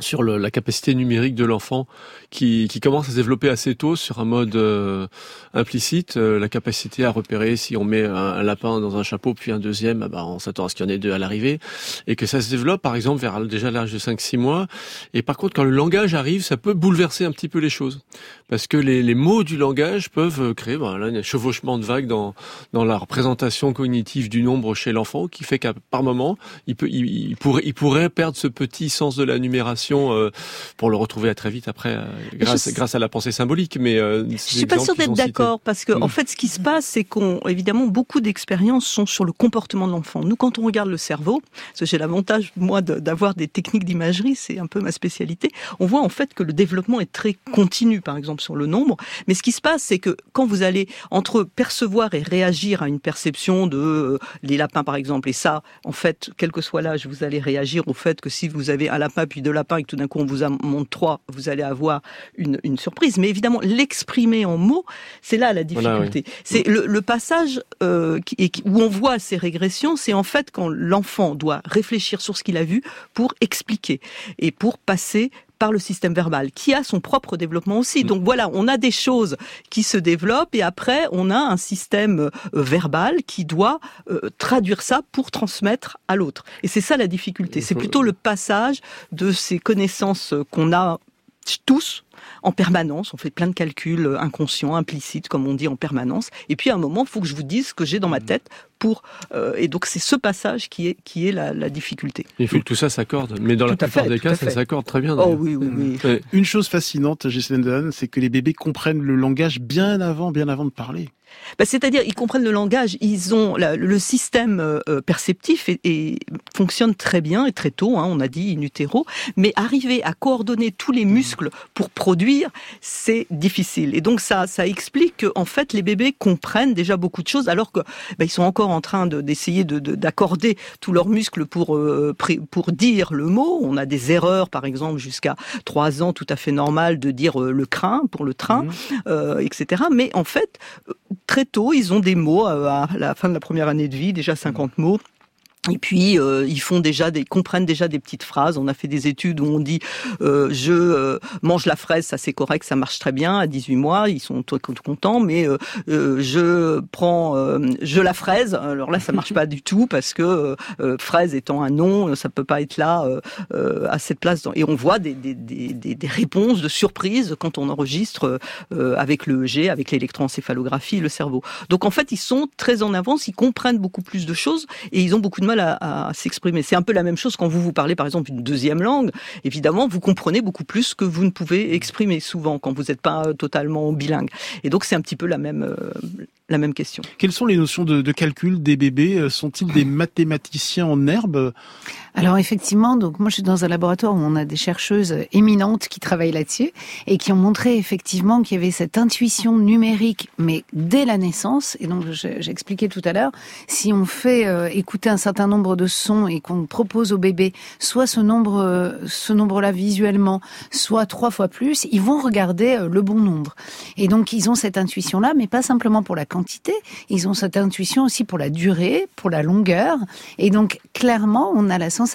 Speaker 6: sur le- la capacité numérique de l'enfant qui, qui commence à se développer assez tôt sur un mode euh, implicite, euh, la capacité à repérer si on met un, un lapin dans un chapeau puis un deuxième, ah bah, on s'attend à ce qu'il y en ait deux à l'arrivée, et que ça se développe par exemple vers déjà l'âge de 5-6 mois, et par contre quand le langage arrive, ça peut bouleverser un petit peu les choses, parce que les, les mots du langage peuvent euh, créer bah, là, un chevauchement de vagues dans, dans la représentation cognitive du nombre chez l'enfant, qui fait qu'à par moment, il, peut, il, il pourrait, il pourrait perdre ce petit sens de la numération euh, pour le retrouver à très vite après, euh, grâce,
Speaker 5: je-
Speaker 6: grâce à la pensée symbolique. Mais euh,
Speaker 5: Je suis pas sûre d'être d'accord parce que en
Speaker 6: Mm.
Speaker 5: fait, ce qui se passe, c'est qu'on évidemment beaucoup d'expériences sont sur le comportement de l'enfant. Nous, quand on regarde le cerveau, parce que j'ai l'avantage moi d'avoir des techniques d'imagerie, c'est un peu ma spécialité. On voit en fait que le développement est très continu, par exemple sur le nombre. Mais ce qui se passe, c'est que quand vous allez entre percevoir et réagir à une perception de euh, les lapins, par exemple, et ça, en fait, quel que soit l'âge, vous allez réagir au fait que si vous avez un lapin puis deux lapins et que tout d'un coup on vous en montre trois, vous allez avoir une, une surprise. Mais évidemment, l'exprimer en mots, c'est là la
Speaker 6: Voilà,
Speaker 5: difficulté. C'est le, le passage euh, qui- où on voit ces régressions, c'est en fait quand l'enfant doit réfléchir sur ce qu'il a vu pour expliquer et pour passer par le système verbal, qui a son propre développement aussi. Donc voilà, on a des choses qui se développent et après on a un système euh, verbal qui doit euh, traduire ça pour transmettre à l'autre. Et c'est ça la difficulté. C'est plutôt le passage de ces connaissances euh, qu'on a tous en permanence. On fait plein de calculs euh, inconscients, implicites, comme on dit en permanence. Et puis à un moment, il faut que je vous dise ce que j'ai dans ma tête pour. euh, et donc c'est ce passage qui est qui est la, la difficulté.
Speaker 6: Il faut que tout ça s'accorde. Mais dans la
Speaker 5: Tout
Speaker 6: plupart
Speaker 5: fait,
Speaker 6: des cas, ça s'accorde très bien.
Speaker 5: Oh oui, oui, oui.
Speaker 6: Ouais.
Speaker 4: Une chose fascinante, Gisèle c'est que les bébés comprennent le langage bien avant, bien avant de parler.
Speaker 5: Bah, C'est-à-dire, ils comprennent le langage, ils ont la- le système euh, euh, perceptif et, et fonctionne très bien et très tôt. hein, on a dit in utero, mais arriver à coordonner tous les muscles pour produire, c'est difficile. Et donc ça, ça explique que en fait, les bébés comprennent déjà beaucoup de choses, alors que bah, ils sont encore en train de- d'essayer de, de- d'accorder tous leurs muscles pour euh, pour dire le mot. On a des erreurs, par exemple, jusqu'à trois ans, tout à fait normal de dire euh, le crin pour le train euh, etc. Mais en fait, très tôt, ils ont des mots euh, à la fin de la première année de vie, déjà 50 mots. Et puis euh, ils font déjà des comprennent déjà des petites phrases. On a fait des études où on dit euh, je euh, mange la fraise, ça c'est correct, ça marche très bien à 18 mois, ils sont tout, contents. Mais euh, euh, je prends euh, je la fraise. Alors là ça marche pas du tout parce que fraise étant un nom, ça peut pas être là à cette place. Et on voit des, des, des, des- réponses de surprise quand on enregistre avec le EG, avec l'électroencéphalographie, le cerveau. Donc en fait ils sont très en avance, ils comprennent beaucoup plus de choses et ils ont beaucoup de mal à, s'exprimer. C'est un peu la même chose quand vous vous parlez par exemple une deuxième langue. Évidemment, vous comprenez beaucoup plus que vous ne pouvez exprimer souvent quand vous n'êtes pas euh, totalement bilingue. Et donc c'est un petit peu la même euh, la même question.
Speaker 4: Quelles sont les notions de, de calcul des bébés? Euh, Sont-ils des mathématiciens en herbe?
Speaker 7: Alors effectivement, donc moi je suis dans un laboratoire où on a des chercheuses éminentes qui travaillent là-dessus et qui ont montré effectivement qu'il y avait cette intuition numérique, mais dès la naissance. Et donc je- j'ai expliqué tout à l'heure, si on fait euh, écouter un certain nombre de sons et qu'on propose au bébé soit ce nombre, euh, ce nombre-là visuellement, soit trois fois plus, ils vont regarder euh, le bon nombre. Et donc ils ont cette intuition-là, mais pas simplement pour la quantité, ils ont cette intuition aussi pour la durée, pour la longueur. Et donc clairement, on a la sensation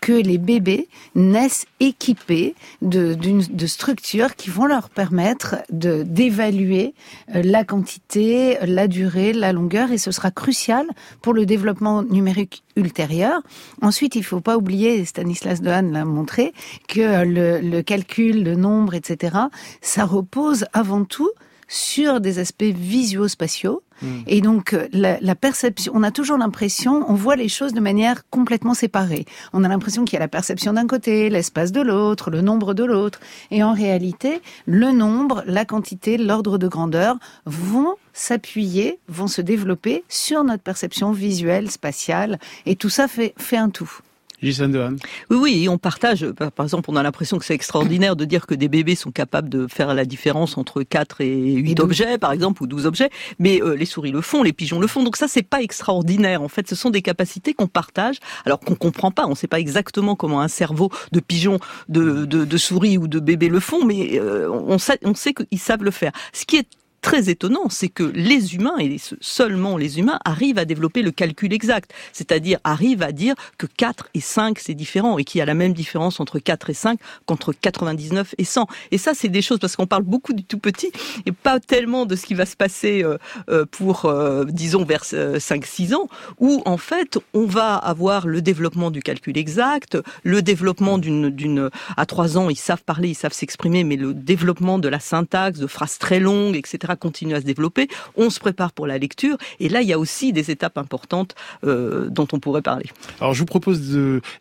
Speaker 7: que les bébés naissent équipés de, de structures qui vont leur permettre de, d'évaluer euh, la quantité, la durée, la longueur, et ce sera crucial pour le développement numérique ultérieur. Ensuite, il faut pas oublier, Stanislas Dehaene l'a montré, que le, le calcul, le nombre, etc., ça repose avant tout sur des aspects visuospatiaux. Et donc, euh, la, la perception, on a toujours l'impression, on voit les choses de manière complètement séparée. On a l'impression qu'il y a la perception d'un côté, l'espace de l'autre, le nombre de l'autre. Et en réalité, le nombre, la quantité, l'ordre de grandeur vont s'appuyer, vont se développer sur notre perception visuelle, spatiale. Et tout ça fait, fait un tout.
Speaker 4: Gisèle
Speaker 5: Oui, oui, on partage. Par exemple, on a l'impression que c'est extraordinaire de dire que des bébés sont capables de faire la différence entre 4 et 8
Speaker 7: Et douze.
Speaker 5: objets, par exemple, ou 12 objets. Mais euh, les souris le font, les pigeons le font. Donc ça, c'est pas extraordinaire. En fait, ce sont des capacités qu'on partage, alors qu'on comprend pas. On sait pas exactement comment un cerveau de pigeon, de, de, de souris ou de bébé le font, mais euh, on sait, on sait qu'ils savent le faire. Ce qui est très étonnant, c'est que les humains, et seulement les humains, arrivent à développer le calcul exact. C'est-à-dire arrivent à dire que 4 et 5, c'est différent, et qu'il y a la même différence entre 4 et 5 qu'entre 99 et 100. Et ça, c'est des choses, parce qu'on parle beaucoup du tout petit, et pas tellement de ce qui va se passer euh, euh, pour, euh, disons, vers 5-6 ans, où en fait, on va avoir le développement du calcul exact, le développement d'une... d'une à 3 ans, ils savent parler, ils savent s'exprimer, mais le développement de la syntaxe, de phrases très longues, etc., etc., continue à se développer. On se prépare pour la lecture. Et là, il y a aussi des étapes importantes euh, dont on pourrait parler.
Speaker 4: Alors, je vous propose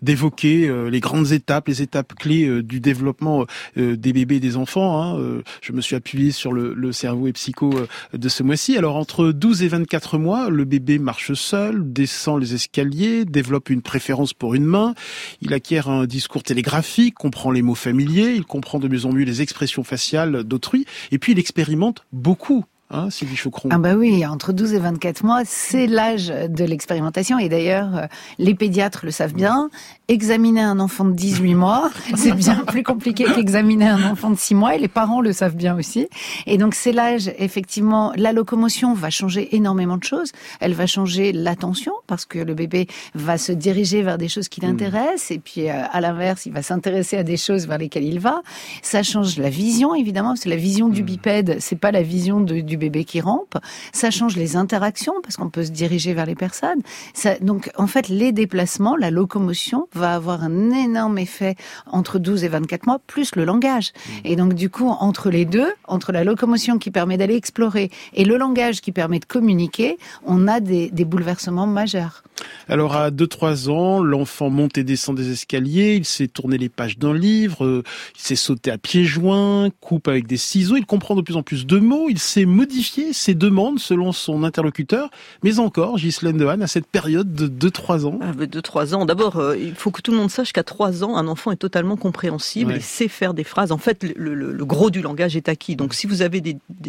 Speaker 4: d'évoquer euh, les grandes étapes, les étapes clés euh, du développement des bébés et des enfants. Hein. je me suis appuyé sur le, le cerveau et psycho de ce mois-ci. Alors, entre 12 et 24 mois, le bébé marche seul, descend les escaliers, développe une préférence pour une main. Il acquiert un discours télégraphique, comprend les mots familiers, il comprend de mieux en mieux les expressions faciales d'autrui, et puis il expérimente beaucoup beaucoup. Hein, Sylvie Choucron
Speaker 7: Ah bah oui, entre 12 et 24 mois, c'est l'âge de l'expérimentation. Et d'ailleurs, euh, les pédiatres le savent bien. Examiner un enfant de 18 mois, c'est bien plus compliqué qu'examiner un enfant de 6 mois. Et les parents le savent bien aussi. Et donc c'est l'âge, effectivement, la locomotion va changer énormément de choses. Elle va changer l'attention parce que le bébé va se diriger vers des choses qui hmm. l'intéressent. Et puis, euh, à l'inverse, il va s'intéresser à des choses vers lesquelles il va. Ça change la vision, évidemment, parce que la vision du hmm. bipède, c'est pas la vision de, du bébé qui rampe. Ça change les interactions parce qu'on peut se diriger vers les personnes. Ça, donc, en fait, les déplacements, la locomotion va avoir un énorme effet entre 12 et 24 mois, plus le langage. Mmh. Et donc, du coup, entre les deux, entre la locomotion qui permet d'aller explorer et le langage qui permet de communiquer, on a des, des bouleversements majeurs.
Speaker 4: Alors, à 2-3 ans, l'enfant monte et descend des escaliers, il sait tourner les pages d'un livre, euh, il sait sauter à pieds joints, coupe avec des ciseaux, il comprend de plus en plus de mots, il sait modifier ses demandes selon son interlocuteur, mais encore, Ghislaine Dehaene, à cette période de 2-3 ans.
Speaker 5: Ah, 2-3 ans, d'abord, euh, il faut que tout le monde sache qu'à 3 ans, un enfant est totalement compréhensible et sait faire des phrases. En fait, le, gros du langage est acquis. Donc, si vous avez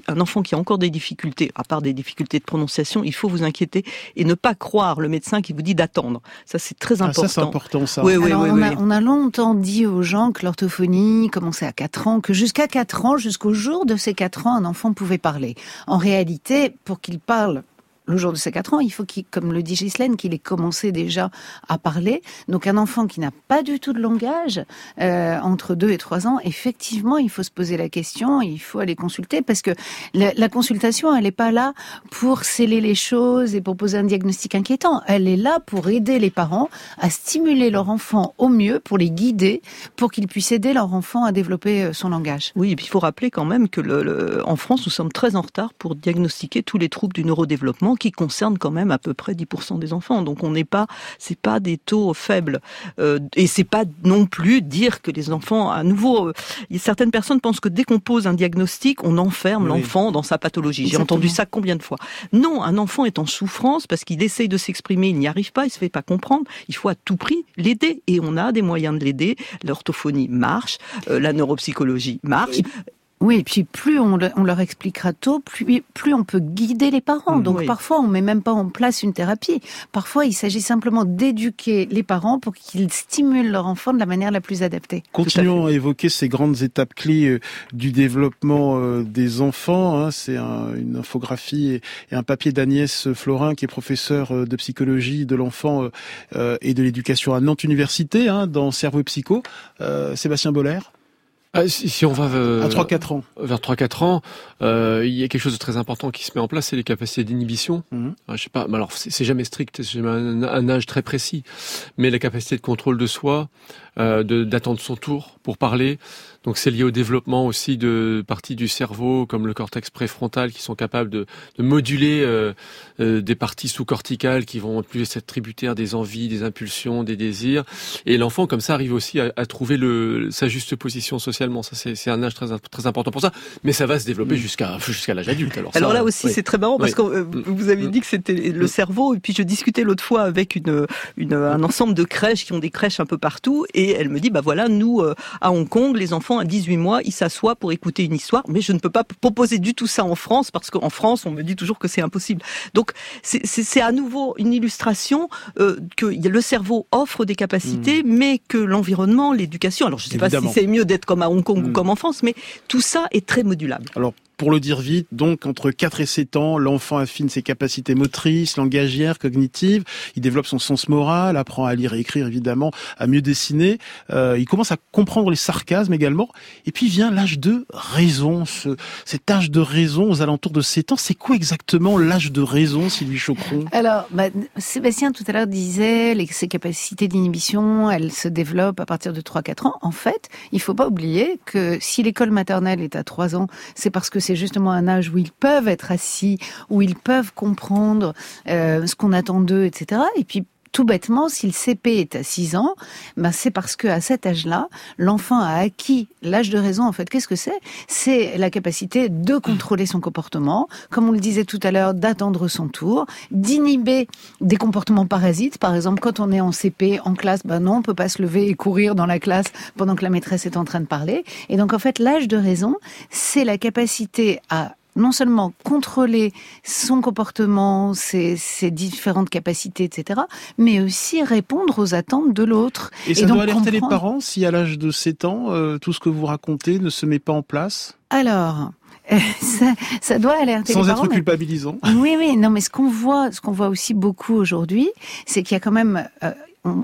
Speaker 5: un enfant qui a encore des difficultés, à part des difficultés de prononciation, il faut vous inquiéter et ne pas croire le médecin qui vous dit d'attendre. Ça, c'est très important. Ah,
Speaker 4: ça, c'est important, ça.
Speaker 7: Oui, oui, oui, on, a, on, a, longtemps dit aux gens que l'orthophonie commençait à 4 ans, que jusqu'à 4 ans, jusqu'au jour de ces 4 ans, un enfant pouvait parler. En réalité, pour qu'il parle le jour de ses 4 ans, il faut qu'il, comme le dit Ghislaine, qu'il ait commencé déjà à parler. Donc un enfant qui n'a pas du tout de langage, euh, entre 2 et 3 ans, effectivement, il faut se poser la question, il faut aller consulter, parce que la, consultation, elle n'est pas là pour sceller les choses et pour poser un diagnostic inquiétant. Elle est là pour aider les parents à stimuler leur enfant au mieux, pour les guider, pour qu'ils puissent aider leur enfant à développer euh, son langage.
Speaker 5: Oui, et puis il faut rappeler quand même que en France, nous sommes très en retard pour diagnostiquer tous les troubles du neurodéveloppement qui concerne quand même à peu près 10% des enfants. Donc on n'est pas, c'est pas des taux faibles. Euh, et c'est pas non plus dire que les enfants, à nouveau, euh, certaines personnes pensent que dès qu'on pose un diagnostic, on enferme l'enfant dans sa pathologie. J'ai entendu ça combien de fois? Non, un enfant est en souffrance parce qu'il essaye de s'exprimer, il n'y arrive pas, il se fait pas comprendre. Il faut à tout prix l'aider et on a des moyens de l'aider. L'orthophonie marche, euh, la neuropsychologie marche.
Speaker 7: Oui, et puis plus on, leur expliquera tôt, plus, plus on peut guider les parents. Donc parfois, on met même pas en place une thérapie. Parfois, il s'agit simplement d'éduquer les parents pour qu'ils stimulent leur enfant de la manière la plus adaptée.
Speaker 4: Continuons à, évoquer ces grandes étapes clés euh, du développement euh, des enfants. Hein. C'est une infographie et, un papier d'Agnès Florin, qui est professeure euh, de psychologie de l'enfant et de l'éducation à Nantes Université, hein, dans Cerveau et Psycho. Sébastien Boller
Speaker 6: ah, si, on va
Speaker 4: euh, à 3-4 ans,
Speaker 6: vers 3-4 ans, euh, il y a quelque chose de très important qui se met en place, c'est les capacités d'inhibition. Mhm. Ah, je sais pas, alors c'est jamais strict, c'est jamais un, âge très précis, mais la capacité de contrôle de soi, euh, d'attendre son tour pour parler. Donc c'est lié au développement aussi de parties du cerveau comme le cortex préfrontal qui sont capables de, de moduler euh, euh, des parties sous-corticales qui vont plus être tributaires des envies, des impulsions, des désirs. Et l'enfant comme ça arrive aussi à, à trouver le, sa juste position socialement. Ça c'est un âge très, très important pour ça, mais ça va se développer mm. Jusqu'à jusqu'à l'âge adulte.
Speaker 5: Alors, alors là aussi c'est très marrant parce que euh, mm. vous avez dit que c'était le mm. cerveau et puis je discutais l'autre fois avec une, une, un ensemble de crèches qui ont des crèches un peu partout et elle me dit, bah voilà, nous, euh, à Hong Kong, les enfants à 18 mois, ils s'assoient pour écouter une histoire, mais je ne peux pas proposer du tout ça en France, parce qu'en France, on me dit toujours que c'est impossible. Donc, c'est à nouveau une illustration euh, que le cerveau offre des capacités, mais que l'environnement, l'éducation, alors je ne sais pas si c'est mieux d'être comme à Hong Kong ou comme en France, mais tout ça est très modulable.
Speaker 4: Alors, pour le dire vite, donc entre 4 et 7 ans, l'enfant affine ses capacités motrices, langagières, cognitives, il développe son sens moral, apprend à lire et écrire évidemment, à mieux dessiner, euh, il commence à comprendre les sarcasmes également, et puis vient l'âge de raison, ce, cet âge de raison aux alentours de 7 ans, c'est quoi exactement l'âge de raison, Sylvie Chocron
Speaker 7: Alors, bah, Sébastien tout à l'heure disait, les, ses capacités d'inhibition, elles se développent à partir de 3-4 ans. En fait, il faut pas oublier que si l'école maternelle est à 3 ans, c'est parce que c'est justement un âge où ils peuvent être assis, où ils peuvent comprendre euh, ce qu'on attend d'eux, etc. Et puis tout bêtement, si le CP est à 6 ans, ben c'est parce que à cet âge-là, l'enfant a acquis l'âge de raison. En fait, qu'est-ce que c'est? C'est la capacité de contrôler son comportement, comme on le disait tout à l'heure, d'attendre son tour, d'inhiber des comportements parasites. Par exemple, quand on est en CP, en classe, ben non, on peut pas se lever et courir dans la classe pendant que la maîtresse est en train de parler. Et donc, en fait, l'âge de raison, c'est la capacité à non seulement contrôler son comportement, ses, ses, différentes capacités, etc., mais aussi répondre aux attentes de l'autre.
Speaker 4: Et ça doit alerter les parents si à l'âge de 7 ans, euh, tout ce que vous racontez ne se met pas en place?
Speaker 7: Alors, ça, ça, doit alerter
Speaker 4: Sans
Speaker 7: les parents.
Speaker 4: être culpabilisant.
Speaker 7: Mais... Oui, oui, non, mais ce qu'on voit, ce qu'on voit aussi beaucoup aujourd'hui, c'est qu'il y a quand même euh,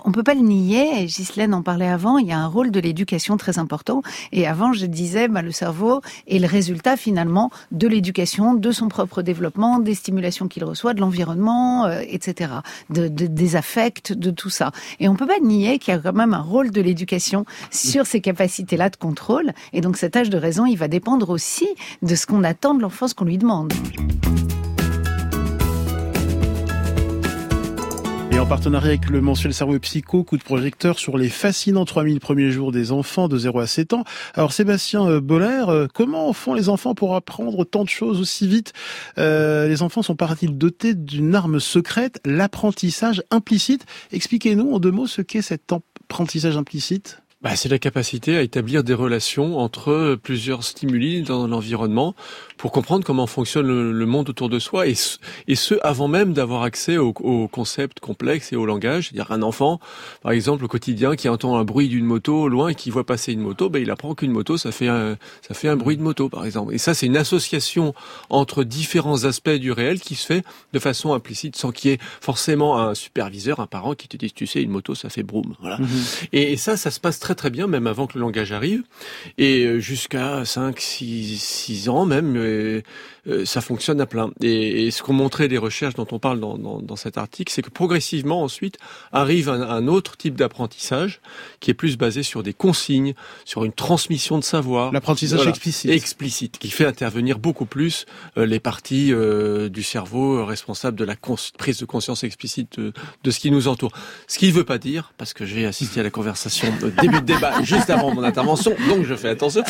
Speaker 7: on ne peut pas le nier, et Ghislaine en parlait avant, il y a un rôle de l'éducation très important. Et avant, je disais, bah, le cerveau est le résultat finalement de l'éducation, de son propre développement, des stimulations qu'il reçoit, de l'environnement, euh, etc., de, de, des affects, de tout ça. Et on peut pas nier qu'il y a quand même un rôle de l'éducation sur ces capacités-là de contrôle. Et donc cet âge de raison, il va dépendre aussi de ce qu'on attend de l'enfant, ce qu'on lui demande.
Speaker 4: Et en partenariat avec le mensuel Cerveau Psycho, coup de projecteur sur les fascinants 3000 premiers jours des enfants de 0 à 7 ans. Alors Sébastien Boller, comment font les enfants pour apprendre tant de choses aussi vite? Euh, Les enfants sont paraît-il dotés d'une arme secrète, l'apprentissage implicite. Expliquez-nous en deux mots ce qu'est cet apprentissage implicite.
Speaker 6: Bah, c'est la capacité à établir des relations entre plusieurs stimuli dans l'environnement pour comprendre comment fonctionne le, le, monde autour de soi et ce, et ce avant même d'avoir accès aux au concepts complexes et au langage. C'est-à-dire un enfant, par exemple, au quotidien, qui entend un bruit d'une moto au loin et qui voit passer une moto, ben, il apprend qu'une moto, ça fait un, ça fait un bruit de moto, par exemple. Et ça, c'est une association entre différents aspects du réel qui se fait de façon implicite sans qu'il y ait forcément un superviseur, un parent qui te dise, tu sais, une moto, ça fait broum. Voilà. Mmh. Et, et ça, ça se passe très très bien, même avant que le langage arrive. Et jusqu'à 5, 6, 6 ans même, euh, ça fonctionne à plein. Et, et ce qu'ont montré les recherches dont on parle dans, dans, dans cet article, c'est que progressivement ensuite arrive un, un autre type d'apprentissage qui est plus basé sur des consignes, sur une transmission de savoir.
Speaker 4: L'apprentissage voilà, explicite.
Speaker 6: Explicite, qui fait intervenir beaucoup plus euh, les parties euh, du cerveau responsables de la prise de conscience explicite de, de, ce qui nous entoure. Ce qui ne veut pas dire, parce que j'ai assisté à la conversation au début débat juste avant mon intervention, donc je fais attention,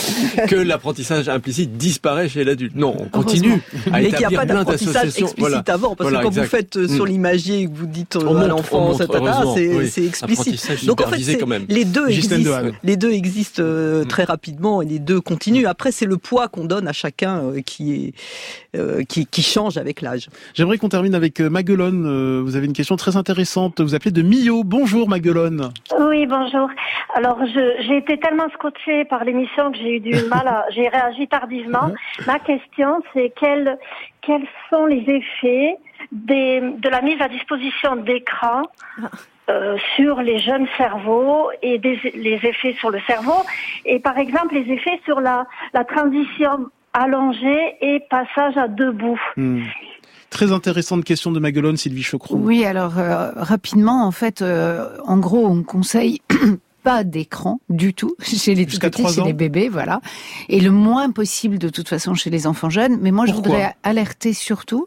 Speaker 6: que l'apprentissage implicite disparaît chez l'adulte. Non, on continue à
Speaker 5: Mais qu'il n'y a pas
Speaker 6: plein
Speaker 5: d'apprentissage explicite
Speaker 6: voilà.
Speaker 5: avant, parce
Speaker 6: voilà,
Speaker 5: que quand
Speaker 6: exact.
Speaker 5: vous faites euh, sur
Speaker 6: Mm.
Speaker 5: l'imagier et que vous dites
Speaker 6: On
Speaker 5: euh, à
Speaker 6: montre,
Speaker 5: l'enfant,
Speaker 6: on
Speaker 5: c'est
Speaker 6: oui.
Speaker 5: c'est explicite. Donc en fait,
Speaker 6: quand même.
Speaker 5: les deux existent, les deux existent euh,
Speaker 6: Mm.
Speaker 5: très rapidement et les deux continuent. Après, c'est le poids qu'on donne à chacun euh, qui est euh, qui, qui change avec l'âge.
Speaker 4: J'aimerais qu'on termine avec Maguelone. Vous avez une question très intéressante. Vous appelez de Millau. Bonjour Maguelone.
Speaker 8: Oui, bonjour. Alors, j'ai été tellement scotchée par l'émission que j'ai eu du mal à... J'ai réagi tardivement. Ma question, c'est quels, quels sont les effets des, de la mise à disposition d'écrans euh, sur les jeunes cerveaux et des, les effets sur le cerveau et par exemple les effets sur la, la transition allongée et passage à debout?
Speaker 4: Hmm. Très intéressante question de Maguelone, Sylvie Chocron.
Speaker 7: Oui, alors euh, rapidement, en fait, euh, en gros, on conseille pas d'écran du tout chez les tout petits, chez les bébés, voilà, et le moins possible de toute façon chez les enfants jeunes. Mais moi, je voudrais alerter surtout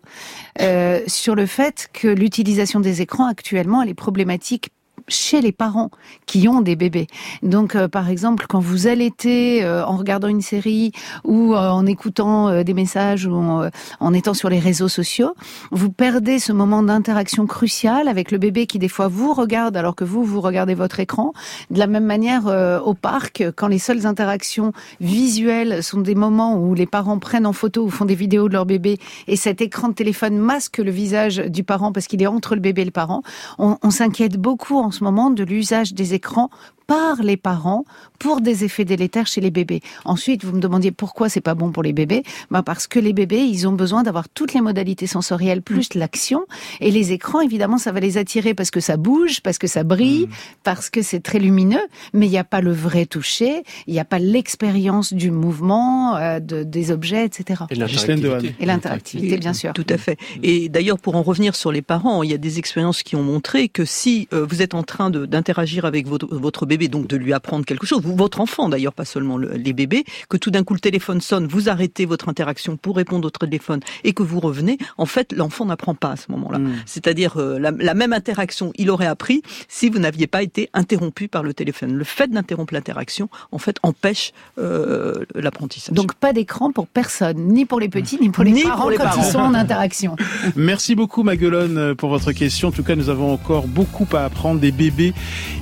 Speaker 7: euh, sur le fait que l'utilisation des écrans actuellement, elle est problématique chez les parents qui ont des bébés. Donc, euh, par exemple, quand vous allaitez euh, en regardant une série ou euh, en écoutant euh, des messages ou en, euh, en étant sur les réseaux sociaux, vous perdez ce moment d'interaction crucial avec le bébé qui des fois vous regarde alors que vous vous regardez votre écran. De la même manière au parc, quand les seules interactions visuelles sont des moments où les parents prennent en photo ou font des vidéos de leur bébé et cet écran de téléphone masque le visage du parent parce qu'il est entre le bébé et le parent, on, on s'inquiète beaucoup en moment de l'usage des écrans par les parents pour des effets délétères chez les bébés. Ensuite, vous me demandiez pourquoi c'est pas bon pour les bébés. Ben parce que les bébés, ils ont besoin d'avoir toutes les modalités sensorielles plus l'action. Et les écrans, évidemment, ça va les attirer parce que ça bouge, parce que ça brille, parce que c'est très lumineux. Mais il n'y a pas le vrai toucher, il n'y a pas l'expérience du mouvement, euh, de, des objets, etc.
Speaker 6: Et l'interactivité.
Speaker 7: Et l'interactivité, bien sûr.
Speaker 5: Tout à fait. Et d'ailleurs, pour en revenir sur les parents, il y a des expériences qui ont montré que si euh, vous êtes en train de- d'interagir avec votre, votre bébé bébé, donc de lui apprendre quelque chose, votre enfant d'ailleurs, pas seulement les bébés, que tout d'un coup le téléphone sonne, vous arrêtez votre interaction pour répondre au téléphone et que vous revenez, en fait l'enfant n'apprend pas à ce moment-là. Mm. C'est-à-dire euh, la, la, même interaction, il aurait appris si vous n'aviez pas été interrompu par le téléphone. Le fait d'interrompre l'interaction, en fait, empêche euh, l'apprentissage.
Speaker 7: Donc pas d'écran pour personne, ni pour les petits, ni pour les parents quand ils sont en interaction.
Speaker 4: Merci beaucoup Maguelone pour votre question. En tout cas, nous avons encore beaucoup à apprendre des bébés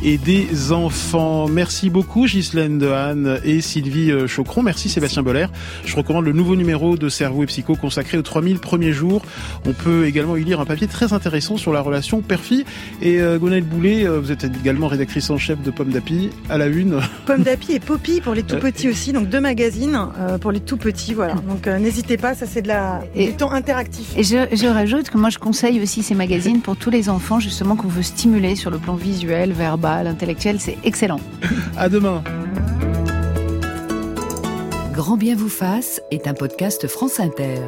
Speaker 4: et des enfants. Merci beaucoup Ghislaine Dehaene et Sylvie euh, Chocron. Merci Sébastien Boller. Je recommande le nouveau numéro de Cerveau et Psycho consacré aux 3000 premiers jours. On peut également y lire un papier très intéressant sur la relation père-fille. Et euh, Boulet, euh, vous êtes également rédactrice en chef de Pomme d'Api à la une.
Speaker 9: Pomme d'Api et Poppy pour les tout petits aussi, donc deux magazines euh, pour les tout petits, voilà. Donc euh, n'hésitez pas, ça c'est de la du temps interactif.
Speaker 7: Et je, je, rajoute que moi je conseille aussi ces magazines pour tous les enfants justement qu'on veut stimuler sur le plan visuel, verbal, intellectuel, c'est excellent.
Speaker 4: À demain.
Speaker 1: Grand bien vous fasse est un podcast France Inter.